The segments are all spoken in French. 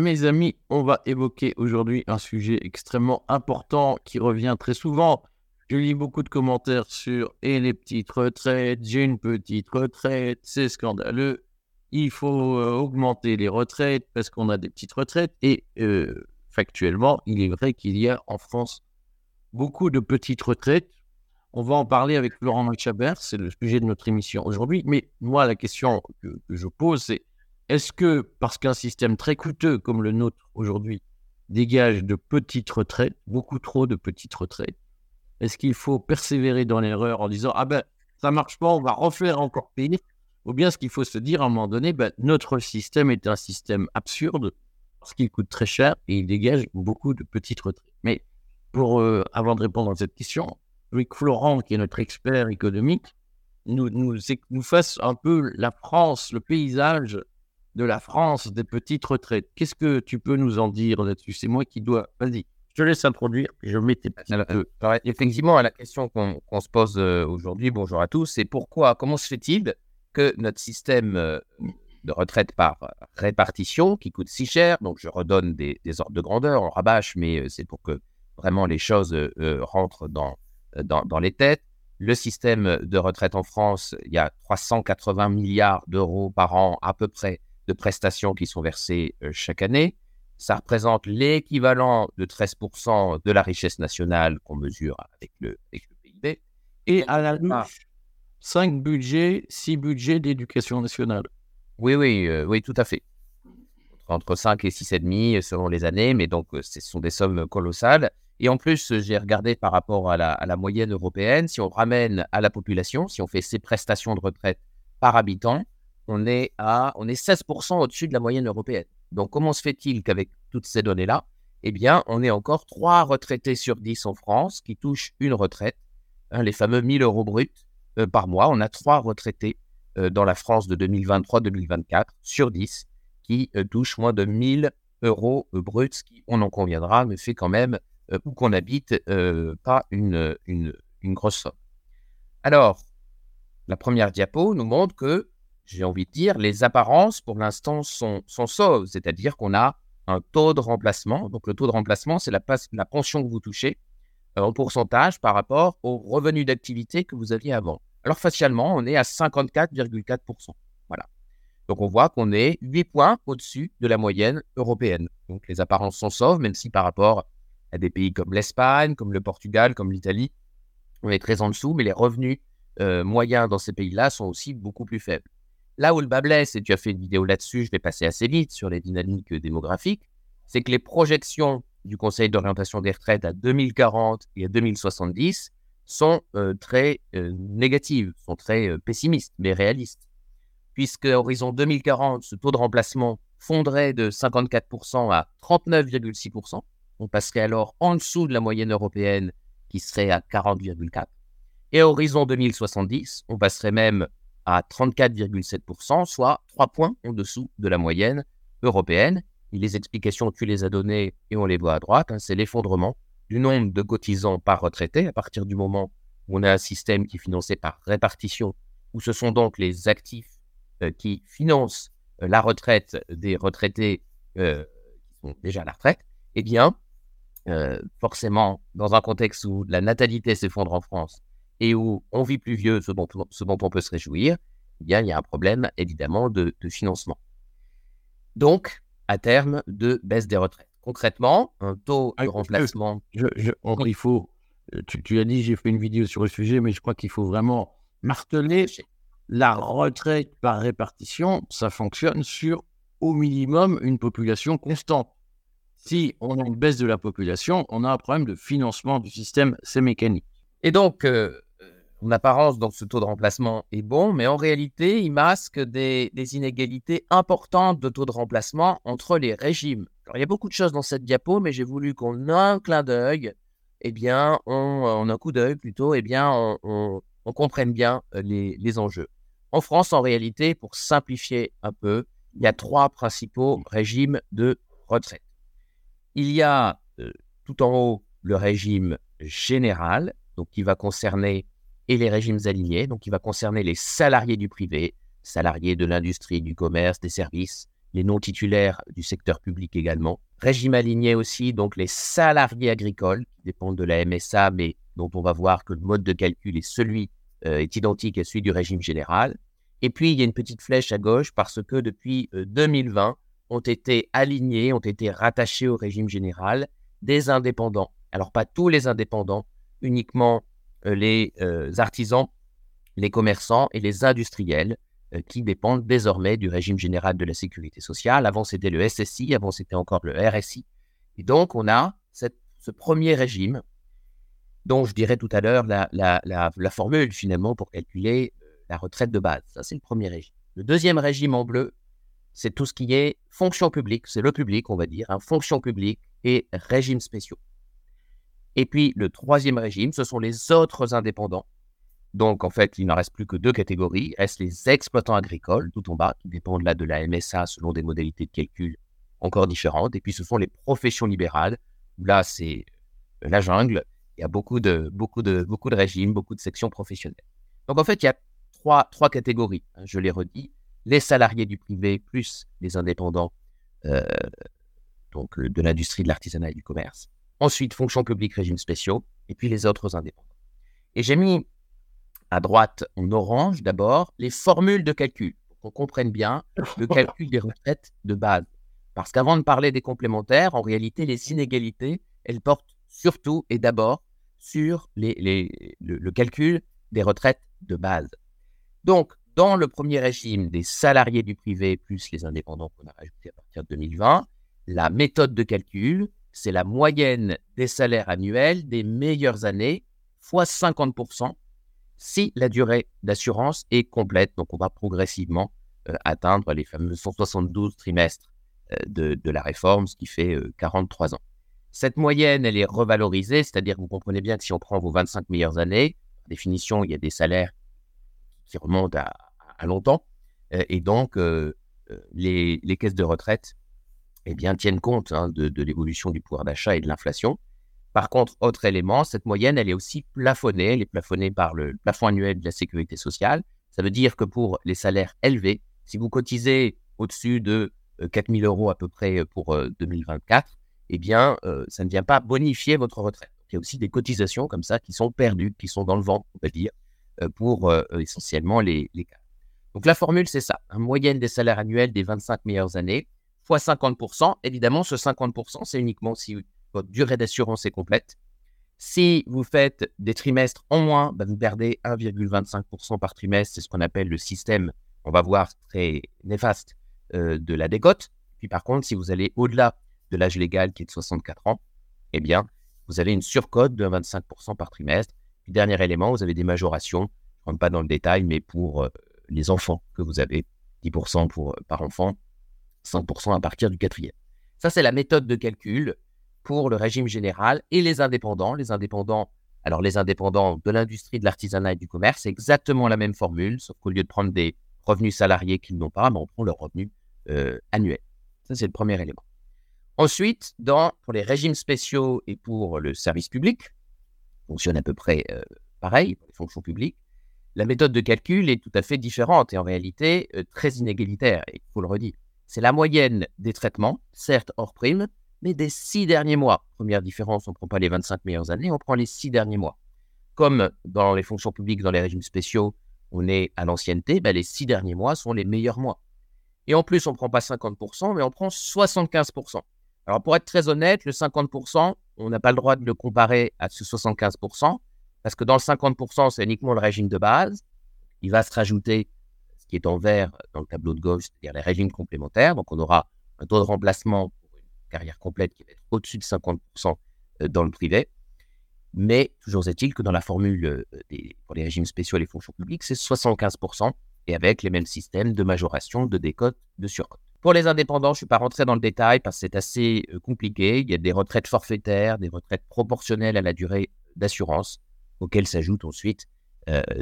Mes amis, on va évoquer aujourd'hui un sujet extrêmement important qui revient très souvent. Je lis beaucoup de commentaires sur les petites retraites, j'ai une petite retraite, c'est scandaleux. Il faut euh, augmenter les retraites parce qu'on a des petites retraites. Et euh, factuellement, il est vrai qu'il y a en France beaucoup de petites retraites. On va en parler avec Laurent Chabert, c'est le sujet de notre émission aujourd'hui. Mais moi, la question que je pose, c'est est-ce que, parce qu'un système très coûteux comme le nôtre aujourd'hui dégage de petites retraites, beaucoup trop de petites retraites, est-ce qu'il faut persévérer dans l'erreur en disant Ah ben, ça marche pas, on va refaire encore pire? Ou bien est-ce qu'il faut se dire à un moment donné ben, Notre système est un système absurde parce qu'il coûte très cher et il dégage beaucoup de petites retraites. Mais pour, euh, avant de répondre à cette question, Rick Florent, qui est notre expert économique, nous, fasse un peu la France, le paysage de la France des petites retraites. Qu'est-ce que tu peux nous en dire là-dessus? C'est moi qui dois. Vas-y, je te laisse introduire et je mets tes Effectivement, à la question qu'on se pose euh, aujourd'hui, bonjour à tous, c'est pourquoi, comment se fait-il que notre système euh, de retraite par répartition, qui coûte si cher, donc je redonne des, ordres de grandeur, on rabâche, mais euh, c'est pour que vraiment les choses rentrent dans, dans, dans les têtes. Le système de retraite en France, il y a 380 milliards d'euros par an à peu près de prestations qui sont versées euh, chaque année. Ça représente l'équivalent de 13% de la richesse nationale qu'on mesure avec le, PIB. Et à la louche, 5 budgets, 6 budgets d'éducation nationale. Oui, oui, euh, oui, tout à fait. Entre 5 et 6,5 selon les années, mais donc euh, ce sont des sommes colossales. Et en plus, j'ai regardé par rapport à la, à la, moyenne européenne, si on ramène à la population, si on fait ces prestations de retraite par habitant, on est à on est 16% au-dessus de la moyenne européenne. Donc comment se fait-il qu'avec toutes ces données-là, eh bien, on est encore 3 retraités sur 10 en France qui touchent une retraite, hein, les fameux 1000 euros bruts euh, par mois? On a 3 retraités euh, dans la France de 2023-2024 sur 10 qui euh, touchent moins de 1000 euros bruts, ce qui, on en conviendra, me fait quand même, où qu'on habite, pas une grosse somme. Alors, la première diapo nous montre que j'ai envie de dire, les apparences pour l'instant sont, sont sauves, c'est-à-dire qu'on a un taux de remplacement. Donc le taux de remplacement, c'est la, pension que vous touchez euh, en pourcentage par rapport au revenu d'activité que vous aviez avant. Alors facialement, on est à 54,4%. Voilà. Donc on voit qu'on est 8 points au-dessus de la moyenne européenne. Donc les apparences sont sauves, même si par rapport à des pays comme l'Espagne, comme le Portugal, comme l'Italie, on est très en dessous, mais les revenus euh, moyens dans ces pays-là sont aussi beaucoup plus faibles. Là où le bas blesse, et tu as fait une vidéo là-dessus, je vais passer assez vite sur les dynamiques démographiques, c'est que les projections du Conseil d'orientation des retraites à 2040 et à 2070 sont euh, très euh, négatives, sont très euh, pessimistes, mais réalistes. Puisque horizon 2040, ce taux de remplacement fondrait de 54% à 39,6%. On passerait alors en dessous de la moyenne européenne qui serait à 40,4%. Et à horizon 2070, on passerait même à 34,7%, soit 3 points en dessous de la moyenne européenne. Les explications, tu les as données et on les voit à droite, hein, c'est l'effondrement du nombre de cotisants par retraité à partir du moment où on a un système qui est financé par répartition, où ce sont donc les actifs euh, qui financent euh, la retraite des retraités euh, qui sont déjà à la retraite, eh bien, forcément, dans un contexte où la natalité s'effondre en France et où on vit plus vieux, ce dont, ce dont on peut se réjouir, eh bien, il y a un problème évidemment de, financement. Donc, à terme, de baisse des retraites. Concrètement, un taux de ah, remplacement. Je, il faut. Tu, tu as dit, j'ai fait une vidéo sur le sujet, mais je crois qu'il faut vraiment marteler la retraite par répartition. Ça fonctionne sur au minimum une population constante. Si on a une baisse de la population, on a un problème de financement du système, c'est mécanique. Et donc, euh, en apparence, donc, ce taux de remplacement est bon, mais en réalité, il masque des, inégalités importantes de taux de remplacement entre les régimes. Il y a beaucoup de choses dans cette diapo, mais j'ai voulu qu'on ait un clin d'œil, eh bien, on, un coup d'œil plutôt, eh bien, on, comprenne bien euh, les, enjeux. En France, en réalité, pour simplifier un peu, il y a trois principaux régimes de retraite. Il y a euh, tout en haut le régime général, donc qui va concerner et les régimes alignés, donc qui va concerner les salariés du privé, salariés de l'industrie, du commerce, des services, les non titulaires du secteur public également. Régime aligné aussi, donc les salariés agricoles qui dépendent de la MSA, mais dont on va voir que le mode de calcul est celui euh, est identique à celui du régime général. Et puis il y a une petite flèche à gauche parce que depuis 2020 ont été alignés, ont été rattachés au régime général des indépendants. Alors pas tous les indépendants, uniquement les artisans, les commerçants et les industriels euh, qui dépendent désormais du régime général de la sécurité sociale. Avant, c'était le SSI, avant, c'était encore le RSI. Et donc, on a ce premier régime dont je dirais tout à l'heure la, formule finalement pour calculer euh, la retraite de base. Ça, c'est le premier régime. Le deuxième régime en bleu, c'est tout ce qui est fonction publique, c'est le public, on va dire, hein, fonction publique et régime spéciaux. Et puis, le troisième régime, ce sont les autres indépendants, donc, en fait, il n'en reste plus que deux catégories. Reste les exploitants agricoles, tout en bas, qui dépendent là de la MSA selon des modalités de calcul encore différentes. Et puis, ce sont les professions libérales, où là, c'est la jungle. Il y a beaucoup de, beaucoup, de, beaucoup de régimes, beaucoup de sections professionnelles. Donc, en fait, il y a trois, trois catégories, hein, je l'ai redit. Les salariés du privé plus les indépendants euh, donc, euh, de l'industrie, de l'artisanat et du commerce. Ensuite, fonction publique, régimes spéciaux. Et puis, les autres indépendants. Et j'ai mis à droite en orange d'abord les formules de calcul, pour qu'on comprenne bien le calcul des retraites de base. Parce qu'avant de parler des complémentaires, en réalité, les inégalités, elles portent surtout et d'abord sur les, le, calcul des retraites de base. Donc, dans le premier régime des salariés du privé plus les indépendants qu'on a rajoutés à partir de 2020, la méthode de calcul, c'est la moyenne des salaires annuels des meilleures années fois 50% si la durée d'assurance est complète. Donc, on va progressivement euh, atteindre les fameux 172 trimestres euh, de, la réforme, ce qui fait 43 euh, ans. Cette moyenne, elle est revalorisée, c'est-à-dire que vous comprenez bien que si on prend vos 25 meilleures années, par définition, il y a des salaires qui remontent à, longtemps, et donc les, caisses de retraite eh bien, tiennent compte hein, de l'évolution du pouvoir d'achat et de l'inflation. Par contre, autre élément, cette moyenne, elle est aussi plafonnée. Elle est plafonnée par le plafond annuel de la sécurité sociale. Ça veut dire que pour les salaires élevés, si vous cotisez au-dessus de 4 euh, 000 euros à peu près euh, pour 2024, euh, eh bien, ça ne vient pas bonifier votre retraite. Il y a aussi des cotisations comme ça qui sont perdues, qui sont dans le vent, on va dire, pour essentiellement les, cas. Donc la formule, c'est ça. Une moyenne des salaires annuels des 25 meilleures années, fois 50%. Évidemment, ce 50%, c'est uniquement si votre durée d'assurance est complète. Si vous faites des trimestres en moins, bah, vous perdez 1,25% par trimestre. C'est ce qu'on appelle le système, on va voir, très néfaste euh, de la décote. Puis par contre, si vous allez au-delà de l'âge légal qui est de 64 ans, eh bien, vous avez une surcote de 25% par trimestre. Puis dernier élément, vous avez des majorations. Je ne rentre pas dans le détail, mais pour euh, les enfants que vous avez, 10% pour, euh, par enfant, 5% à partir du quatrième. Ça, c'est la méthode de calcul pour le régime général et les indépendants. Les indépendants, alors les indépendants de l'industrie, de l'artisanat et du commerce, c'est exactement la même formule, sauf qu'au lieu de prendre des revenus salariés qu'ils n'ont pas, on prend leurs revenus euh, annuels. Ça, c'est le premier élément. Ensuite, pour les régimes spéciaux et pour le service public, fonctionne à peu près euh, pareil pour les fonctions publiques, la méthode de calcul est tout à fait différente et en réalité euh, très inégalitaire, il faut le redire. C'est la moyenne des traitements, certes hors prime, mais des six derniers mois. Première différence, on ne prend pas les 25 meilleures années, on prend les six derniers mois. Comme dans les fonctions publiques, dans les régimes spéciaux, on est à l'ancienneté, ben les six derniers mois sont les meilleurs mois. Et en plus, on ne prend pas 50%, mais on prend 75%. Alors pour être très honnête, le 50%, on n'a pas le droit de le comparer à ce 75%, parce que dans le 50%, c'est uniquement le régime de base. Il va se rajouter qui est en vert dans le tableau de gauche, c'est-à-dire les régimes complémentaires. Donc on aura un taux de remplacement carrière complète qui va être au-dessus de 50% euh, dans le privé. Mais toujours est-il que dans la formule euh, des, pour les régimes spéciaux et les fonctions publiques, c'est 75% et avec les mêmes systèmes de majoration, de décote, de surcote. Pour les indépendants, je ne suis pas rentré dans le détail parce que c'est assez euh, compliqué. Il y a des retraites forfaitaires, des retraites proportionnelles à la durée d'assurance, auxquelles s'ajoutent ensuite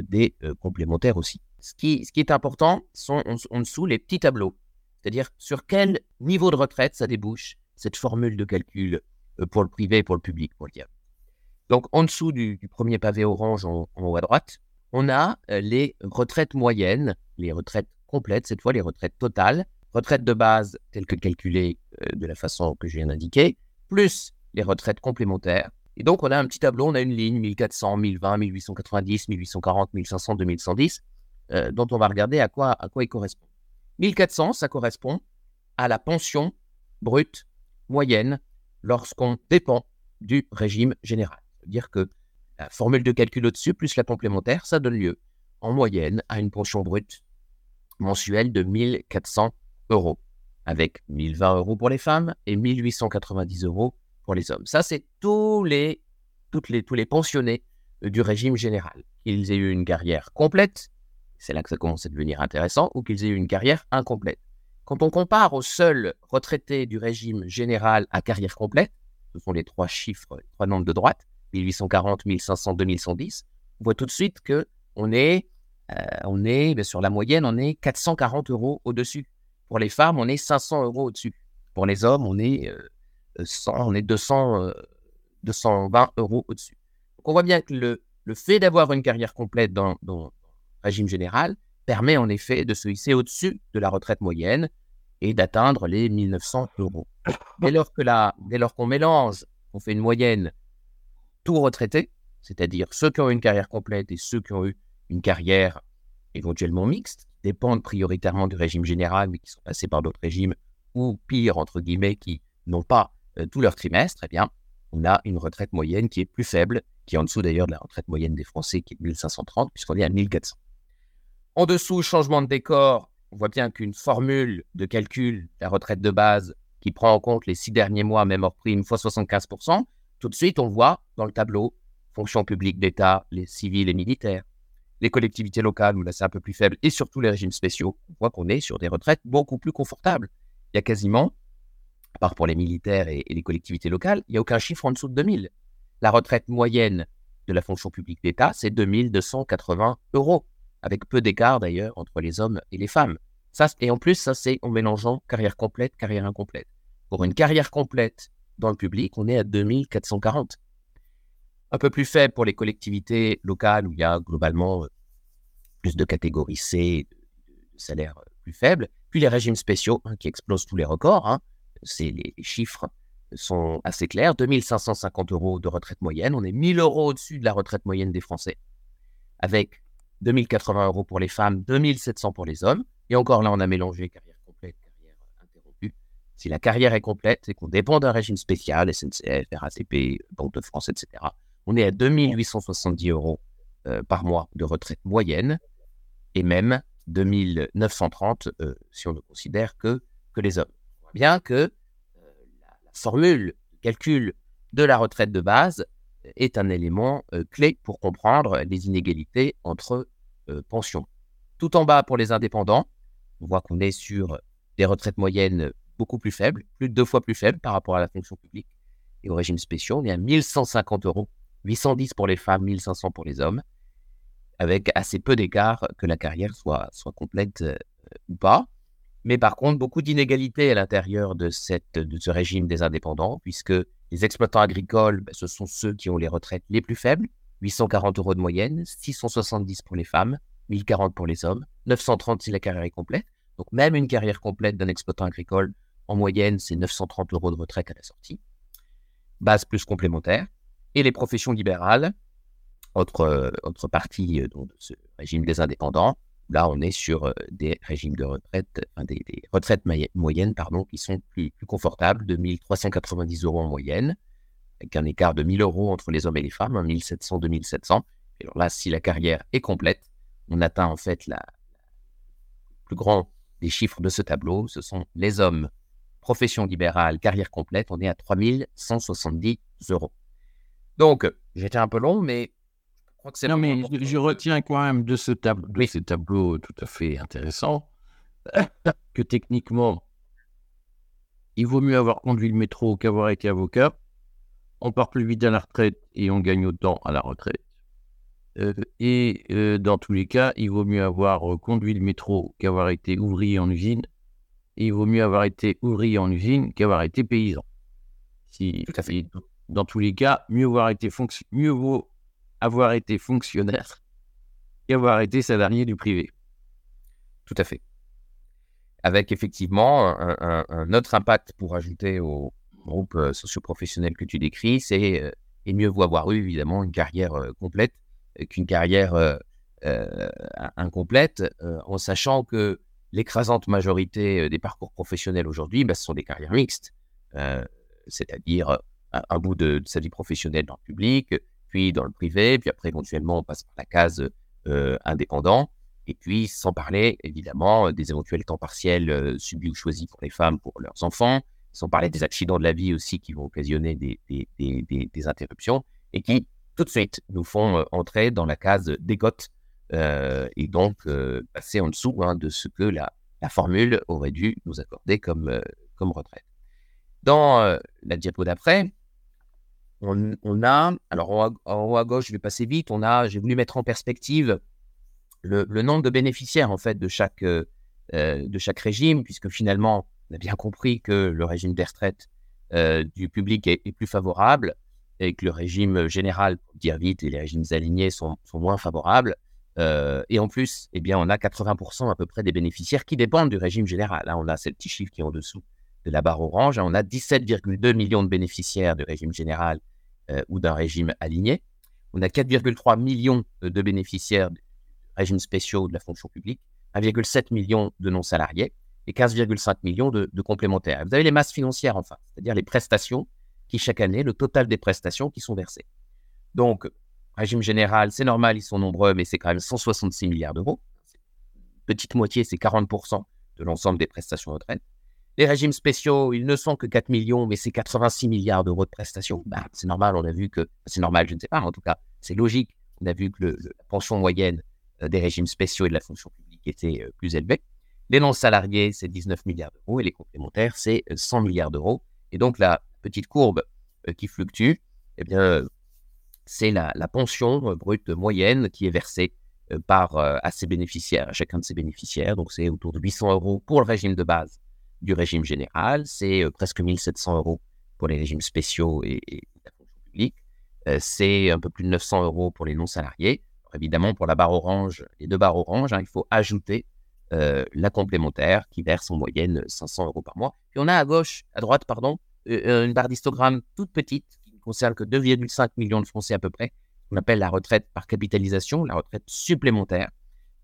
des complémentaires aussi. Ce qui, est important sont en dessous les petits tableaux, c'est-à-dire sur quel niveau de retraite ça débouche cette formule de calcul euh, pour le privé et pour le public, pour le dire. Donc, en dessous du, premier pavé orange en, haut à droite, on a euh, les retraites moyennes, les retraites complètes, cette fois les retraites totales, retraite de base telle que calculée euh, de la façon que je viens d'indiquer, plus les retraites complémentaires. Et donc, on a un petit tableau, on a une ligne 1400, 1020, 1890, 1840, 1500, 2110, dont on va regarder à quoi, à quoi il correspond. 1400, ça correspond à la pension brute moyenne lorsqu'on dépend du régime général. C'est-à-dire que la formule de calcul au-dessus plus la complémentaire, ça donne lieu en moyenne à une pension brute mensuelle de 1400 euros, avec 1020 euros pour les femmes et 1890 euros pour les hommes. Ça, c'est tous les, les, tous les pensionnés euh, du régime général. Qu'ils aient eu une carrière complète, c'est là que ça commence à devenir intéressant, ou qu'ils aient eu une carrière incomplète. Quand on compare aux seuls retraités du régime général à carrière complète, ce sont les trois chiffres, les trois nombres de droite, 1840, 1500, 2110, on voit tout de suite que on est, euh, on est ben, sur la moyenne, on est 440 euros au-dessus. Pour les femmes, on est 500 euros au-dessus. Pour les hommes, on est, 100, euh, on est 200, 220 euh, euros au-dessus. Donc on voit bien que le, le fait d'avoir une carrière complète dans, régime général permet en effet de se hisser au-dessus de la retraite moyenne et d'atteindre les 1900 euros. Dès lors qu'on mélange, on fait une moyenne tout retraité, c'est-à-dire ceux qui ont une carrière complète et ceux qui ont eu une carrière éventuellement mixte, dépendent prioritairement du régime général, mais qui sont passés par d'autres régimes, ou pire, entre guillemets, qui n'ont pas euh, tout leur trimestre, eh bien, on a une retraite moyenne qui est plus faible, qui est en dessous d'ailleurs de la retraite moyenne des Français, qui est de 1530, puisqu'on est à 1400. En dessous, changement de décor, on voit bien qu'une formule de calcul la retraite de base qui prend en compte les six derniers mois, même hors prime, fois 75%, tout de suite, on voit dans le tableau. Fonction publique d'État, les civils et militaires, les collectivités locales, où là c'est un peu plus faible, et surtout les régimes spéciaux, on voit qu'on est sur des retraites beaucoup plus confortables. Il y a quasiment, à part pour les militaires et, les collectivités locales, il n'y a aucun chiffre en dessous de 2000. La retraite moyenne de la fonction publique d'État, c'est 2280 euros avec peu d'écart d'ailleurs entre les hommes et les femmes. Ça, et en plus, ça c'est en mélangeant carrière complète, carrière incomplète. Pour une carrière complète dans le public, on est à 2440. Un peu plus faible pour les collectivités locales où il y a globalement euh, plus de catégories C, de salaires euh, plus faibles. Puis les régimes spéciaux hein, qui explosent tous les records. Hein. Les, chiffres sont assez clairs. 2550 euros de retraite moyenne. On est 1000 euros au-dessus de la retraite moyenne des Français. Avec 2080 euros pour les femmes, 2700 pour les hommes. Et encore là, on a mélangé carrière complète, carrière interrompue. Si la carrière est complète et qu'on dépend d'un régime spécial, SNCF, RATP, Banque de France, etc., on est à 2870 euros euh, par mois de retraite moyenne et même 2930 euh, si on ne considère que, que les hommes. Bien que euh, la, la, formule de calcul de la retraite de base est un élément euh, clé pour comprendre les inégalités entre euh, pensions. Tout en bas pour les indépendants, on voit qu'on est sur des retraites moyennes beaucoup plus faibles, plus de deux fois plus faibles par rapport à la fonction publique. Et au régime spécial, on est à 1150 euros, 810 pour les femmes, 1500 pour les hommes, avec assez peu d'écart que la carrière soit, soit complète euh, ou pas. Mais par contre, beaucoup d'inégalités à l'intérieur de, ce régime des indépendants, puisque les exploitants agricoles, ben, ce sont ceux qui ont les retraites les plus faibles, 840 euros de moyenne, 670 pour les femmes, 1040 pour les hommes, 930 si la carrière est complète. Donc même une carrière complète d'un exploitant agricole, en moyenne, c'est 930 euros de retraite à la sortie. Base plus complémentaire. Et les professions libérales, autre, autre partie euh, de ce régime des indépendants, là on est sur des régimes de retraite, des, retraites moyennes pardon, qui sont plus, confortables, de 1390 euros en moyenne, avec un écart de 1000 euros entre les hommes et les femmes, 1700, 2700. Et alors là, si la carrière est complète, on atteint en fait la, plus grand des chiffres de ce tableau, ce sont les hommes, profession libérale, carrière complète, on est à 3170 euros. Donc, j'étais un peu long, mais non, mais je, retiens quand même de ce tableau, de ces tableaux tout à fait intéressants, que techniquement, il vaut mieux avoir conduit le métro qu'avoir été avocat. On part plus vite à la retraite et on gagne autant à la retraite. Euh, et euh, dans tous les cas, il vaut mieux avoir euh, conduit le métro qu'avoir été ouvrier en usine. Et il vaut mieux avoir été ouvrier en usine qu'avoir été paysan. Si, dans tous les cas, mieux, avoir été mieux vaut avoir été fonctionnaire et avoir été salarié du privé. Tout à fait. avec effectivement un, autre impact pour ajouter au groupe socio-professionnel que tu décris, c'est et mieux vaut avoir eu évidemment une carrière complète qu'une carrière incomplète, en sachant que l'écrasante majorité des parcours professionnels aujourd'hui, bah, ce sont des carrières mixtes, c'est-à-dire un, bout de, sa vie professionnelle dans le public, puis dans le privé, puis après éventuellement on passe par la case indépendant. Et puis, sans parler évidemment des éventuels temps partiels subis ou choisis pour les femmes, pour leurs enfants, sans parler des accidents de la vie aussi qui vont occasionner des, des, interruptions et qui tout de suite nous font entrer dans la case décote et donc passer en dessous hein, de ce que la, la, formule aurait dû nous accorder comme, comme retraite. Dans la diapo d'après, on, a, alors en, haut à gauche, je vais passer vite, on a, j'ai voulu mettre en perspective le, nombre de bénéficiaires en fait de chaque, euh, euh, de chaque régime, puisque finalement, on a bien compris que le régime des retraites euh, du public est, plus favorable et que le régime général, pour dire vite, et les régimes alignés sont, moins favorables. et en plus, eh bien, on a 80% à peu près des bénéficiaires qui dépendent du régime général. Là, on a ces petits chiffres qui est en dessous de la barre orange. On a 17,2 millions de bénéficiaires du régime général ou d'un régime aligné. On a 4,3 millions de bénéficiaires régimes spéciaux de la fonction publique, 1,7 million de non-salariés et 15,5 millions de, complémentaires. Vous avez les masses financières enfin, c'est-à-dire les prestations qui, chaque année, le total des prestations qui sont versées. Donc, régime général, c'est normal, ils sont nombreux, mais c'est quand même 166 milliards d'euros. Petite moitié, c'est 40% de l'ensemble des prestations de retraite. Les régimes spéciaux, ils ne sont que 4 millions, mais c'est 86 milliards d'euros de prestations. Ben, c'est normal, on a vu que, c'est normal, je ne sais pas, en tout cas, c'est logique. On a vu que la pension moyenne euh, des régimes spéciaux et de la fonction publique étaient euh, plus élevés. Les non-salariés, c'est 19 milliards d'euros et les complémentaires, c'est 100 euh, milliards d'euros. Et donc, la petite courbe qui fluctue, eh bien, c'est la, pension brute moyenne qui est versée par, à ses bénéficiaires, à chacun de ses bénéficiaires. Donc, c'est autour de 800 euros pour le régime de base du régime général, c'est presque 1700 euros pour les régimes spéciaux et, et la fonction publique, c'est un peu plus de 900 euros pour les non-salariés évidemment, pour la barre orange, les deux barres oranges, hein, il faut ajouter euh, la complémentaire qui verse en moyenne 500 euros par mois. Puis on a à gauche, à droite, pardon, euh, euh, une barre d'histogramme toute petite qui ne concerne que 2,5 millions de Français à peu près. On appelle la retraite par capitalisation, la retraite supplémentaire,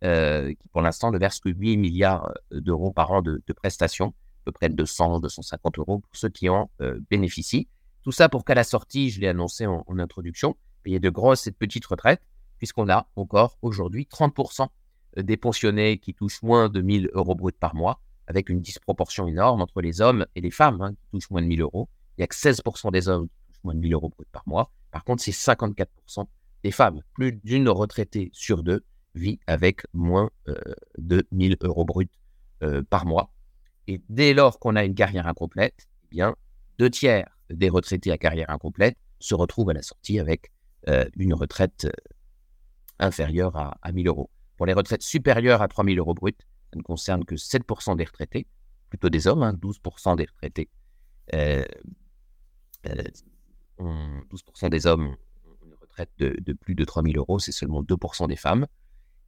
qui pour l'instant ne verse que 8 milliards d'euros par an de, prestations, peu près 200, 250 euros pour ceux qui en bénéficient. Tout ça pour qu'à la sortie, je l'ai annoncé en, en introduction, payer de grosses et de petites retraites puisqu'on a encore aujourd'hui 30% des pensionnés qui touchent moins de 1000 euros bruts par mois, avec une disproportion énorme entre les hommes et les femmes hein, qui touchent moins de 1000 euros. Il n'y a que 16% des hommes qui touchent moins de 1000 euros bruts par mois. Par contre, c'est 54% des femmes. Plus d'une retraitée sur deux vit avec moins euh, de 1000 euros bruts euh, par mois. Et dès lors qu'on a une carrière incomplète, eh bien, deux tiers des retraités à carrière incomplète se retrouvent à la sortie avec euh, une retraite inférieure à, à 1000 euros. Pour les retraites supérieures à 3000 euros bruts, ça ne concerne que 7% des retraités, plutôt des hommes, 12% hein, des retraités. 12% euh, euh, des hommes ont une retraite de, plus de 3000 euros, c'est seulement 2% des femmes.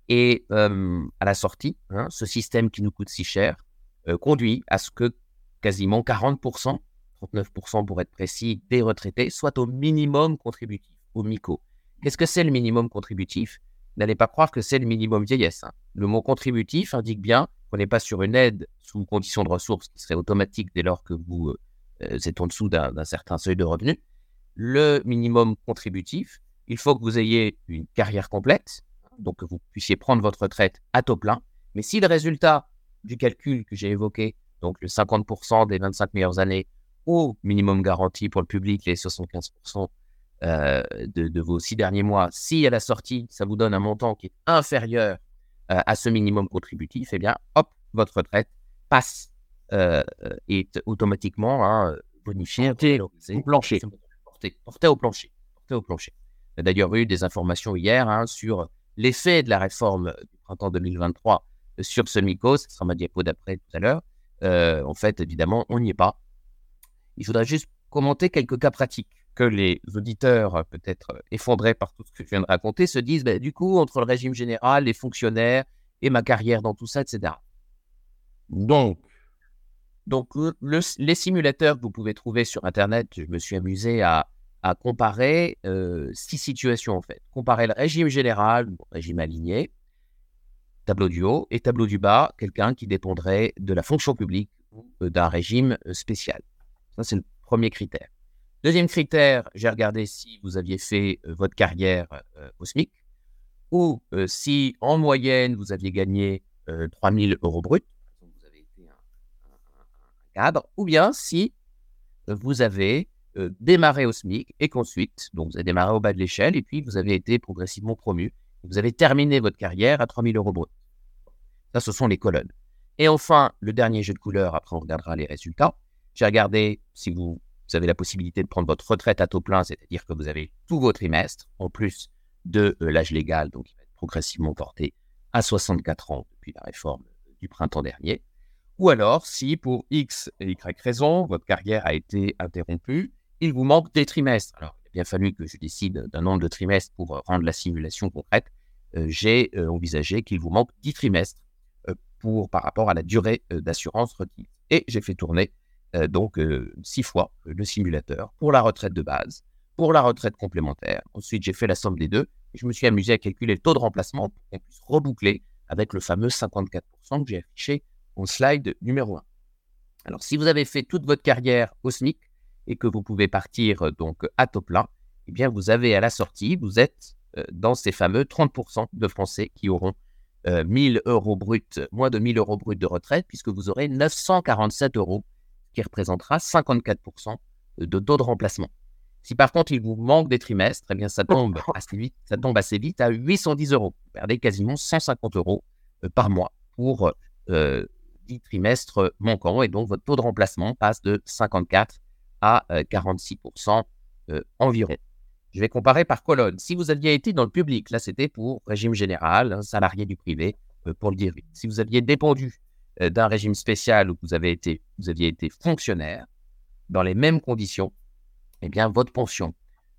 Et euh, à la sortie, hein, ce système qui nous coûte si cher conduit à ce que quasiment 40%, 39% pour être précis, des retraités soient au minimum contributif, au MICO. Qu'est-ce que c'est le minimum contributif? N'allez pas croire que c'est le minimum vieillesse. Hein. Le mot contributif indique bien qu'on n'est pas sur une aide sous condition de ressources qui serait automatique dès lors que vous euh, euh, êtes en dessous d'un certain seuil de revenus. Le minimum contributif, il faut que vous ayez une carrière complète, donc que vous puissiez prendre votre retraite à taux plein. Mais si le résultat du calcul que j'ai évoqué, donc le 50% des 25 meilleures années au minimum garanti pour le public, les 75% euh, de, vos six derniers mois, si à la sortie, ça vous donne un montant qui est inférieur euh, à ce minimum contributif, eh bien, hop, votre retraite passe euh, est automatiquement hein, bonifiée. Portée au plancher. Portée, au plancher. Portée au plancher. Il y a d'ailleurs eu des informations hier hein, sur l'effet de la réforme du printemps 2023 sur ce MICO. Ce sera ma diapo d'après tout à l'heure. en fait, évidemment, on n'y est pas. Il faudra juste commenter quelques cas pratiques que les auditeurs, euh, peut-être euh, effondrés par tout ce que je viens de raconter, se disent bah, du coup, entre le régime général, les fonctionnaires et ma carrière dans tout ça, etc. Donc, donc les simulateurs que vous pouvez trouver sur Internet, je me suis amusé à, comparer six situations en fait. Comparer le régime général, régime aligné, tableau du haut, et tableau du bas, quelqu'un qui dépendrait de la fonction publique ou d'un régime spécial. Ça, c'est le premier critère. Deuxième critère, j'ai regardé si vous aviez fait votre carrière au SMIC ou si en moyenne vous aviez gagné 3000 euros bruts, vous avez été un, cadre, ou bien si vous avez démarré au SMIC et qu'ensuite, donc vous avez démarré au bas de l'échelle et puis vous avez été progressivement promu. Vous avez terminé votre carrière à 3000 euros bruts. Ça, ce sont les colonnes. Et enfin, le dernier jeu de couleurs, après on regardera les résultats. J'ai regardé si vous, avez la possibilité de prendre votre retraite à taux plein, c'est-à-dire que vous avez tous vos trimestres, en plus de euh, l'âge légal, donc il va être progressivement porté à 64 ans depuis la réforme du printemps dernier. Ou alors, si pour X et Y raison, votre carrière a été interrompue, il vous manque des trimestres. Alors, il a bien fallu que je décide d'un nombre de trimestres pour euh, rendre la simulation concrète. Euh, j'ai envisagé qu'il vous manque 10 trimestres par rapport à la durée d'assurance requise. Et j'ai fait tourner euh, donc euh, six fois le simulateur pour la retraite de base, pour la retraite complémentaire. Ensuite, j'ai fait la somme des deux et je me suis amusé à calculer le taux de remplacement pour qu'on puisse reboucler avec le fameux 54% que j'ai affiché au slide numéro 1. Alors, si vous avez fait toute votre carrière au SMIC et que vous pouvez partir euh, donc à taux plein, eh bien, vous avez à la sortie, vous êtes dans ces fameux 30% de Français qui auront 1000 euros bruts, moins de 1000 euros bruts de retraite, puisque vous aurez 947 euros qui représentera 54% de taux de remplacement. Si par contre il vous manque des trimestres, eh bien ça tombe assez vite, ça tombe assez vite à 810 euros. Vous perdez quasiment 150 euros euh, par mois pour 10 euh, trimestres manquants et donc votre taux de remplacement passe de 54 à 46% euh, environ. Je vais comparer par colonne. Si vous aviez été dans le public, là c'était pour régime général, salarié du privé, pour le dire. Si vous aviez dépendu euh, d'un régime spécial où vous, vous aviez été fonctionnaire, dans les mêmes conditions, eh bien, votre pension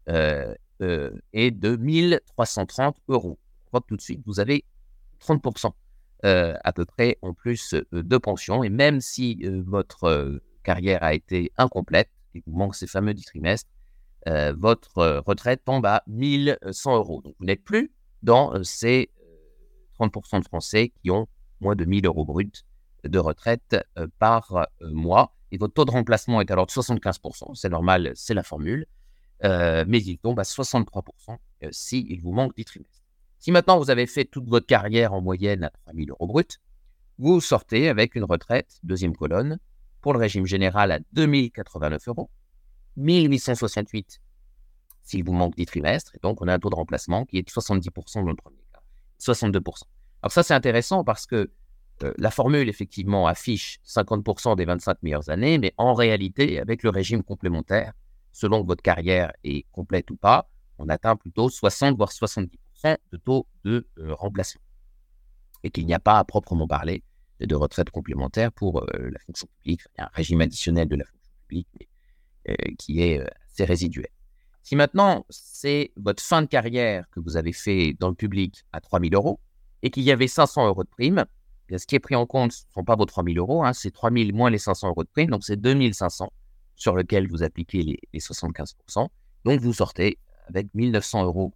euh, euh, est de 1330 euros. On voit tout de suite, vous avez 30% à peu près en plus de pension. Et même si votre carrière a été incomplète et vous manque ces fameux 10 trimestres, votre retraite tombe à 1100 euros. Donc, vous n'êtes plus dans ces 30% de Français qui ont moins de 1000 euros bruts de retraite euh, par euh, mois. Et votre taux de remplacement est alors de 75%. C'est normal, c'est la formule. Euh, mais il tombe à 63% s'il vous manque 10 trimestres. Si maintenant vous avez fait toute votre carrière en moyenne à 3 000 euros brut, vous sortez avec une retraite, deuxième colonne, pour le régime général à 2089 euros, 1868 s'il vous manque 10 trimestres, et donc on a un taux de remplacement qui est de 70% dans le premier cas, 62%. Alors ça c'est intéressant parce que euh, la formule, effectivement, affiche 50% des 25 meilleures années, mais en réalité, avec le régime complémentaire, selon que votre carrière est complète ou pas, on atteint plutôt 60 voire 70% de taux de euh, remplacement. Et qu'il n'y a pas à proprement parler de retraite complémentaire pour euh, la fonction publique, un régime additionnel de la fonction publique mais, qui est assez résiduel. Si maintenant c'est votre fin de carrière que vous avez fait dans le public à 3000 euros et qu'il y avait 500 euros de prime, ce qui est pris en compte, ce ne sont pas vos 3 000 euros, hein, c'est 3 000 moins les 500 euros de prime, donc c'est 2 500 sur lequel vous appliquez les, 75% Donc vous sortez avec 1 900 euros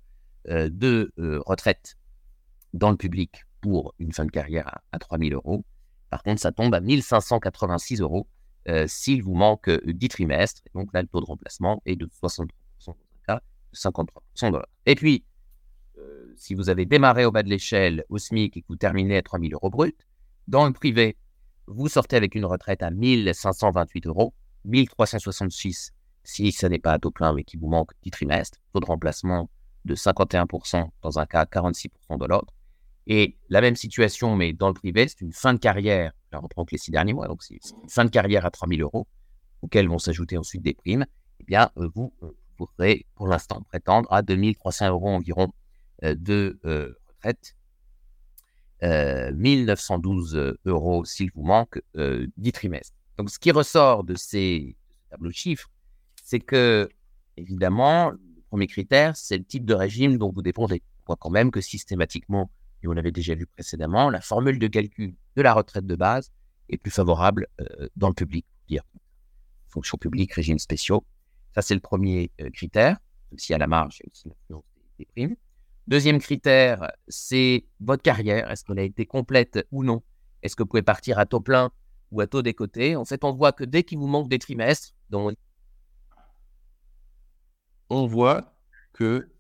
euh, de euh, retraite dans le public pour une fin de carrière à, 3 000 euros. Par contre, ça tombe à 1 586 euros euh, s'il vous manque 10 trimestres. donc là, le taux de remplacement est de 63% dans un cas, de 53% dans l'autre. Et puis, si vous avez démarré au bas de l'échelle au SMIC et que vous terminez à 3 000 euros brut, dans le privé, vous sortez avec une retraite à 1528 euros, 1366 si ce n'est pas à taux plein mais qu'il vous manque 10 trimestres, taux de remplacement de 51% dans un cas, 46% dans l'autre. Et la même situation, mais dans le privé, c'est une fin de carrière, je reprends que les six derniers mois, donc c'est une fin de carrière à 3 000 euros, auxquels vont s'ajouter ensuite des primes, eh bien, euh, vous euh, pourrez pour l'instant prétendre à 2300 euros environ euh, de euh, retraite. 1912 euh, euros s'il vous manque 10 trimestres. Donc, ce qui ressort de ces tableaux de chiffres, c'est que, évidemment, le premier critère, c'est le type de régime dont vous dépendez. On voit quand même que systématiquement, et on l'avait déjà vu précédemment, la formule de calcul de la retraite de base est plus favorable dans le public, dire fonction publique, régime spéciaux. Ça, c'est le premier critère, même si à la marge, il y a aussi l'influence des primes. Deuxième critère, c'est votre carrière. Est-ce qu'elle a été complète ou non? Est-ce que vous pouvez partir à taux plein ou à taux décoté? En fait, on voit que dès qu'il vous manque des trimestres, donc... on voit que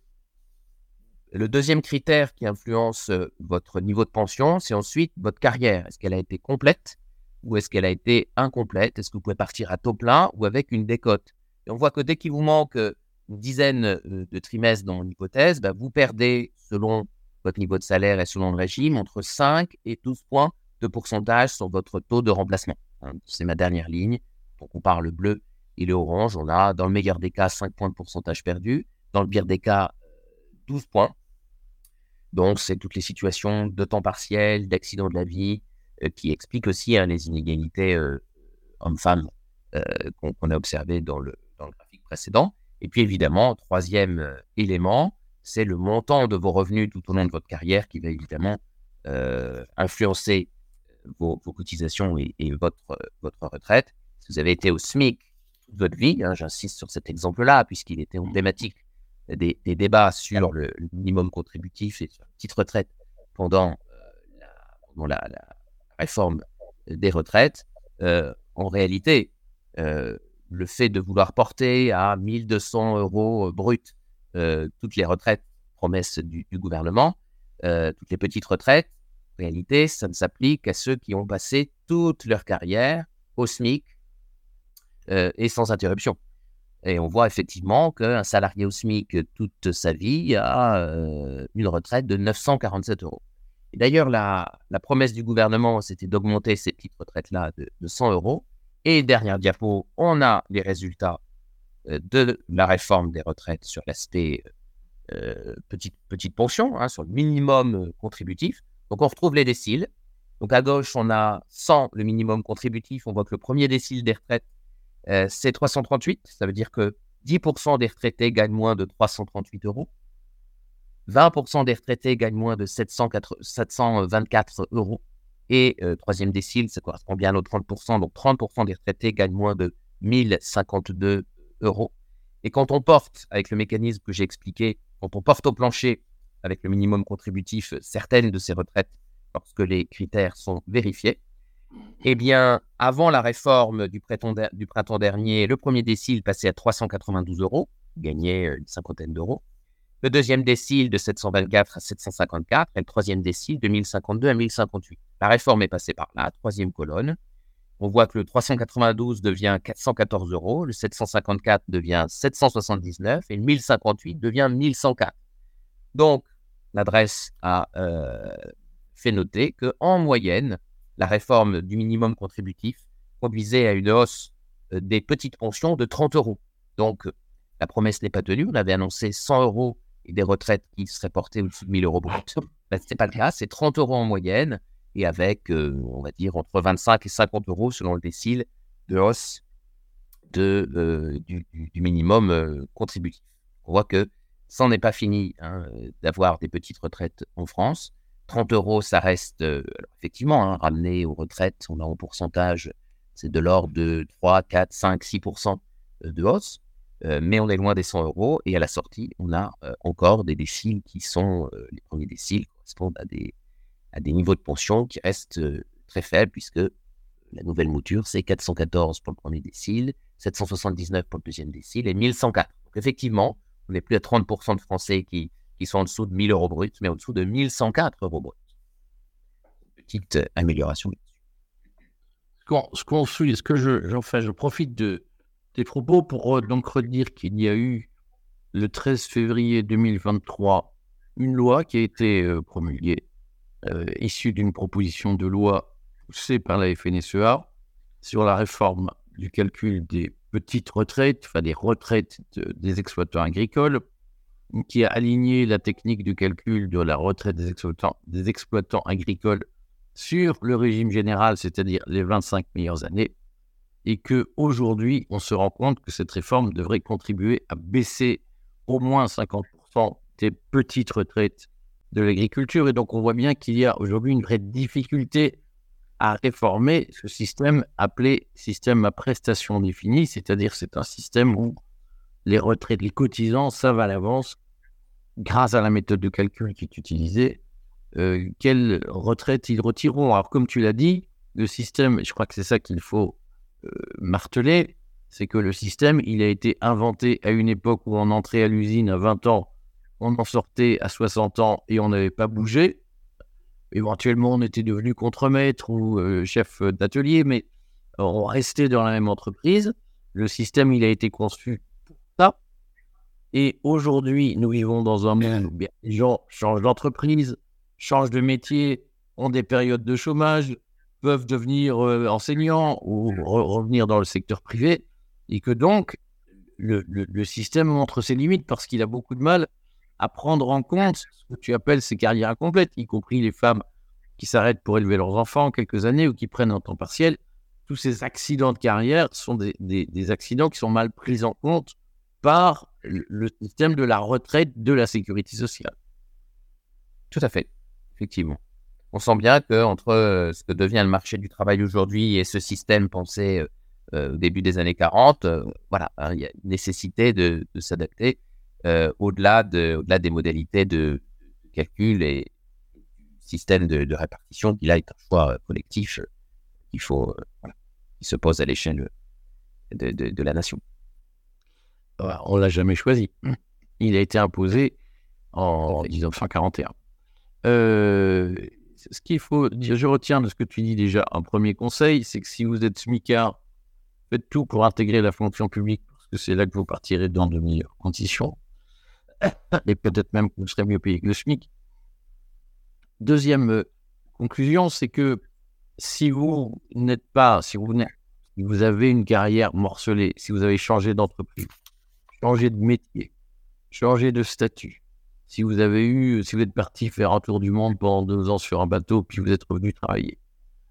le deuxième critère qui influence euh, votre niveau de pension, c'est ensuite votre carrière. Est-ce qu'elle a été complète ou est-ce qu'elle a été incomplète? Est-ce que vous pouvez partir à taux plein ou avec une décote? Et on voit que dès qu'il vous manque euh, une dizaine euh, de trimestres dans l'hypothèse, bah, vous perdez, selon votre niveau de salaire et selon le régime, entre 5 et 12 points de pourcentage sur votre taux de remplacement. Hein. C'est ma dernière ligne. Donc on parle le bleu et le orange. On a, dans le meilleur des cas, 5 points de pourcentage perdu. Dans le pire des cas, 12 points. Donc, c'est toutes les situations de temps partiel, d'accident de la vie, euh, qui expliquent aussi hein, les inégalités euh, hommes-femmes qu'on a observées dans le, graphique précédent. Et puis évidemment, troisième euh, élément, c'est le montant de vos revenus tout au long de votre carrière qui va évidemment euh, influencer vos, cotisations et, votre, votre retraite. Si vous avez été au SMIC toute votre vie, hein, j'insiste sur cet exemple-là, puisqu'il était emblématique des, des, débats sur le, minimum contributif et sur la petite retraite pendant, euh, la, réforme des retraites, en réalité, le fait de vouloir porter à 1200 euros euh, brut euh, toutes les retraites, promesses du, gouvernement, euh, toutes les petites retraites, en réalité, ça ne s'applique qu'à ceux qui ont passé toute leur carrière au SMIC et sans interruption. Et on voit effectivement qu'un salarié au SMIC toute sa vie a une retraite de 947 euros. D'ailleurs, la, promesse du gouvernement, c'était d'augmenter ces petites retraites-là de, de 100 euros. Et dernière diapo, on a les résultats euh, de la réforme des retraites sur l'aspect euh, petite, pension, hein, sur le minimum euh, contributif. Donc on retrouve les déciles. Donc à gauche, on a 100 le minimum contributif. On voit que le premier décile des retraites, c'est 338. Ça veut dire que 10% des retraités gagnent moins de 338 euros. 20% des retraités gagnent moins de 724 euros. Et euh, troisième décile, ça correspond bien aux 30%. Donc 30% des retraités gagnent moins de 1052 euros. Et quand on porte, avec le mécanisme que j'ai expliqué, quand on porte au plancher avec le minimum contributif certaines de ces retraites, lorsque les critères sont vérifiés, eh bien, avant la réforme du printemps, dernier, le premier décile passait à 392 euros, gagnait euh, une cinquantaine d'euros le deuxième décile de 724 à 754 et le troisième décile de 1052 à 1058. La réforme est passée par là, troisième colonne. On voit que le 392 devient 414 euros, le 754 devient 779 et le 1058 devient 1104. Donc, l'adresse a euh, fait noter qu'en moyenne, la réforme du minimum contributif conduisait à une hausse euh, des petites pensions de 30 euros. Donc, la promesse n'est pas tenue. On avait annoncé 100 euros et des retraites qui seraient portées au-dessus de 1000 euros brut. Ben, ce n'est pas le cas, c'est 30 euros en moyenne et avec, euh, on va dire, entre 25 et 50 euros selon le décile de hausse euh, du, minimum contributif. On voit que ça n'est pas fini hein, d'avoir des petites retraites en France. 30 euros, ça reste effectivement hein, ramené aux retraites, on a en pourcentage, c'est de l'ordre de 3, 4, 5, 6% de hausse. Euh, mais on est loin des 100 euros. Et à la sortie, on a euh, encore des déciles qui sont, euh, les premiers déciles correspondent à des, à des niveaux de pension qui restent très faibles, puisque la nouvelle mouture, c'est 414 pour le premier décile, 779 pour le deuxième décile et 1104. Donc effectivement, on n'est plus à 30% de Français qui, qui sont en dessous de 1000 euros bruts, mais en dessous de 1104 euros bruts. Petite amélioration. Ce qu'on suit, ce que je, j'en fais, je profite de, des propos pour euh, donc redire qu'il y a eu le 13 février 2023 une loi qui a été euh, promulguée, euh, issue d'une proposition de loi poussée par la FNSEA sur la réforme du calcul des petites retraites, enfin des retraites des exploitants agricoles, qui a aligné la technique du calcul de la retraite des exploitants, agricoles sur le régime général, c'est-à-dire les 25 meilleures années, et qu'aujourd'hui, on se rend compte que cette réforme devrait contribuer à baisser au moins 50% des petites retraites de l'agriculture. Et donc, on voit bien qu'il y a aujourd'hui une vraie difficulté à réformer ce système appelé système à prestation définie, c'est-à-dire c'est un système où les retraites, les cotisants savent à l'avance, grâce à la méthode de calcul qui est utilisée, euh, quelle retraite ils retireront. Alors comme tu l'as dit, le système, je crois que c'est ça qu'il faut euh, marteler, c'est que le système, il a été inventé à une époque où on entrait à l'usine à 20 ans, on en sortait à 60 ans et on n'avait pas bougé. Éventuellement, on était devenu contremaître ou euh, chef d'atelier, mais on restait dans la même entreprise. Le système, il a été conçu. Et aujourd'hui, nous vivons dans un monde où les gens changent d'entreprise, changent de métier, ont des périodes de chômage, peuvent devenir euh, enseignants ou revenir dans le secteur privé, et que donc le, le système montre ses limites parce qu'il a beaucoup de mal à prendre en compte ce que tu appelles ces carrières incomplètes, y compris les femmes qui s'arrêtent pour élever leurs enfants quelques années ou qui prennent un temps partiel. Tous ces accidents de carrière sont des, des, accidents qui sont mal pris en compte par le système de la retraite de la sécurité sociale. Tout à fait, effectivement. On sent bien que entre euh, ce que devient le marché du travail aujourd'hui et ce système pensé euh, euh, au début des années 40, voilà, hein, il y a une nécessité de, s'adapter au-delà de, au des modalités de, calcul et système de, répartition qui là est un choix collectif qu'il faut, qui se pose à l'échelle de, la nation. On l'a jamais choisi. Il a été imposé en 1941. ce qu'il faut dire, je retiens de ce que tu dis déjà, un premier conseil, c'est que si vous êtes smicard, faites tout pour intégrer la fonction publique, parce que c'est là que vous partirez dans de meilleures conditions. et peut-être même que vous serez mieux payé que le SMIC. Deuxième euh, conclusion, c'est que si vous n'êtes pas, si vous, si vous avez une carrière morcelée, si vous avez changé d'entreprise, changé de métier, changé de statut, si vous avez eu, si vous êtes parti faire un tour du monde pendant deux ans sur un bateau, puis vous êtes revenu travailler,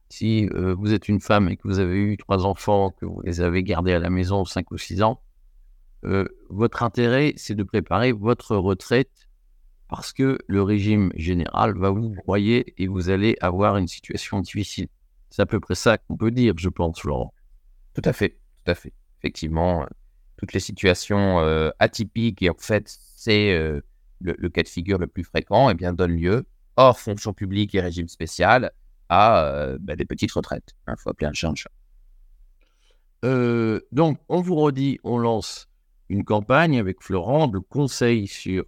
si euh, vous êtes une femme et que vous avez eu trois enfants, que vous les avez gardés à la maison cinq ou six ans, euh, votre intérêt, c'est de préparer votre retraite parce que le régime général va vous broyer et vous allez avoir une situation difficile. C'est à peu près ça qu'on peut dire, je pense, Laurent. Tout à fait, tout à fait. Effectivement, toutes les situations euh, atypiques, et en fait, c'est le, cas de figure le plus fréquent, et eh bien, donne lieu, hors fonction publique et régime spécial, à bah, des petites retraites. Il faut appeler un chat un chat. donc, on vous redit, on lance une campagne avec Florent de conseils sur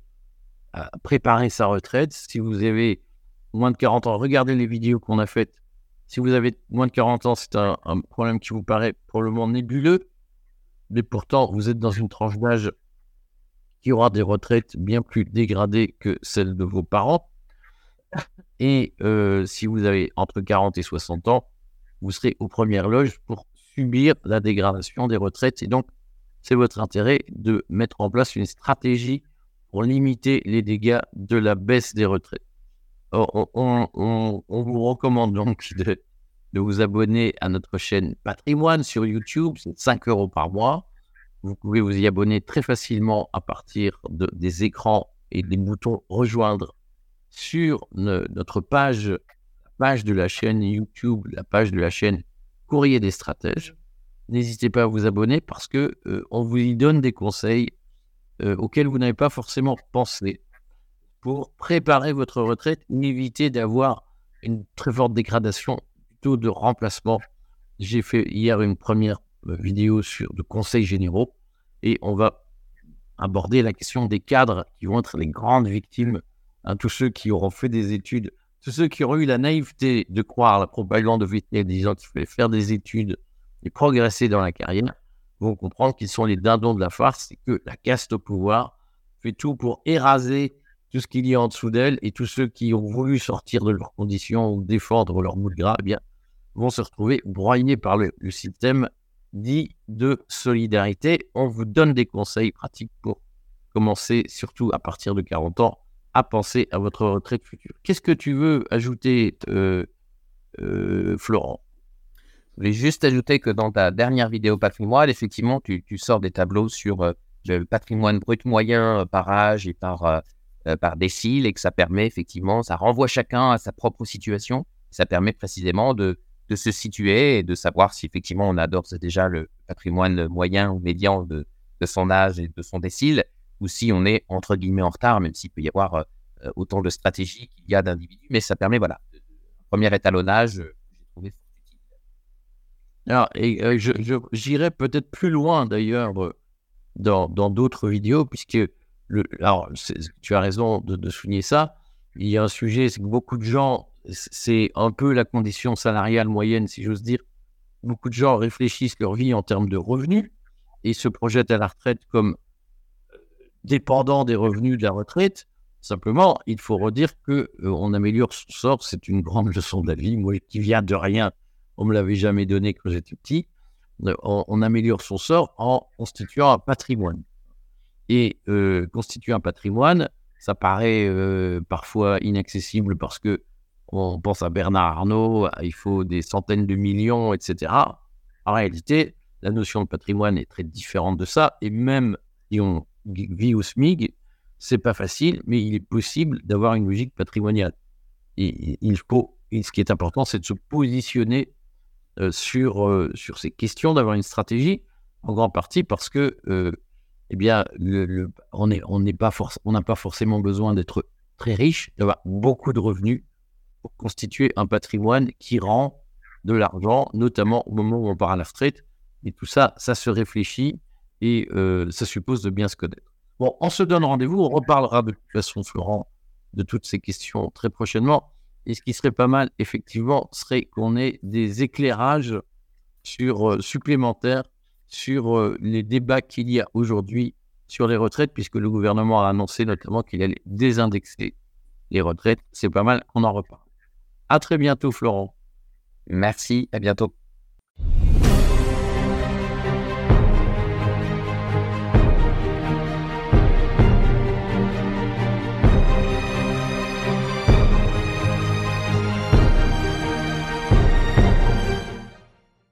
préparer sa retraite. Si vous avez moins de 40 ans, regardez les vidéos qu'on a faites. Si vous avez moins de 40 ans, c'est un, problème qui vous paraît probablement nébuleux, mais pourtant vous êtes dans une tranche d'âge qui aura des retraites bien plus dégradées que celles de vos parents. Et euh, si vous avez entre 40 et 60 ans, vous serez aux premières loges pour subir la dégradation des retraites et donc c'est votre intérêt de mettre en place une stratégie pour limiter les dégâts de la baisse des retraites. on, vous recommande donc de, vous abonner à notre chaîne Patrimoine sur YouTube, c'est 5 euros par mois. Vous pouvez vous y abonner très facilement à partir de, des écrans et des boutons rejoindre sur notre page, la page de la chaîne YouTube, la page de la chaîne Courrier des stratèges n'hésitez pas à vous abonner parce que euh, on vous y donne des conseils euh, auxquels vous n'avez pas forcément pensé pour préparer votre retraite et éviter d'avoir une très forte dégradation de remplacement. J'ai fait hier une première euh, vidéo sur de conseils généraux et on va aborder la question des cadres qui vont être les grandes victimes, hein, tous ceux qui auront fait des études, tous ceux qui auront eu la naïveté de croire la propagande officielle disant qu'il fallait faire des études et progresser dans la carrière vont comprendre qu'ils sont les dindons de la farce et que la caste au pouvoir fait tout pour éraser tout ce qu'il y a en dessous d'elle et tous ceux qui ont voulu sortir de leurs conditions ou défendre leur bout de gras eh bien, vont se retrouver broyés par le, système dit de solidarité. On vous donne des conseils pratiques pour commencer, surtout à partir de 40 ans, à penser à votre retraite future. Qu'est-ce que tu veux ajouter, euh, euh, Florent? Je voulais juste ajouter que dans ta dernière vidéo patrimoine, effectivement, tu, sors des tableaux sur euh, le patrimoine brut moyen par âge et par, par décile et que ça permet effectivement, ça renvoie chacun à sa propre situation. Ça permet précisément de, de se situer et de savoir si effectivement on a d'ores et déjà le patrimoine moyen ou médian de, de son âge et de son décile, ou si on est entre guillemets en retard, même s'il peut y avoir euh, autant de stratégies qu'il y a d'individus. Mais ça permet, voilà, premier étalonnage, euh, j'ai trouvé. Alors, et euh, j'irai peut-être plus loin d'ailleurs dans d'autres vidéos, puisque le, alors, tu as raison de, de souligner ça. Il y a un sujet, c'est que beaucoup de gens, c'est un peu la condition salariale moyenne, si j'ose dire. Beaucoup de gens réfléchissent leur vie en termes de revenus et se projettent à la retraite comme dépendant des revenus de la retraite. Simplement, il faut redire que euh, on améliore son sort. C'est une grande leçon de la vie. Moi, qui viens de rien, on me l'avait jamais donné quand j'étais petit. Euh, on, améliore son sort en constituant un patrimoine. Et euh, constituer un patrimoine, ça paraît parfois inaccessible parce que on pense à Bernard Arnault, il faut des centaines de millions, etc. En réalité, la notion de patrimoine est très différente de ça. Et même si on vit au SMIG, c'est pas facile, mais il est possible d'avoir une logique patrimoniale. Il faut, ce qui est important, c'est de se positionner euh, sur, euh, sur ces questions, d'avoir une stratégie, en grande partie parce que, euh, eh bien, on n'a pas, pas forcément besoin d'être très riche, d'avoir beaucoup de revenus pour constituer un patrimoine qui rend de l'argent, notamment au moment où on part à la retraite. Et tout ça, ça se réfléchit et ça suppose de bien se connaître. Bon, on se donne rendez-vous, on reparlera de toute façon, Florent, de toutes ces questions très prochainement. Et ce qui serait pas mal, effectivement, serait qu'on ait des éclairages sur, euh, supplémentaires sur euh, les débats qu'il y a aujourd'hui sur les retraites, puisque le gouvernement a annoncé notamment qu'il allait désindexer les retraites. C'est pas mal qu'on en reparle. À très bientôt, Florent. Merci, à bientôt.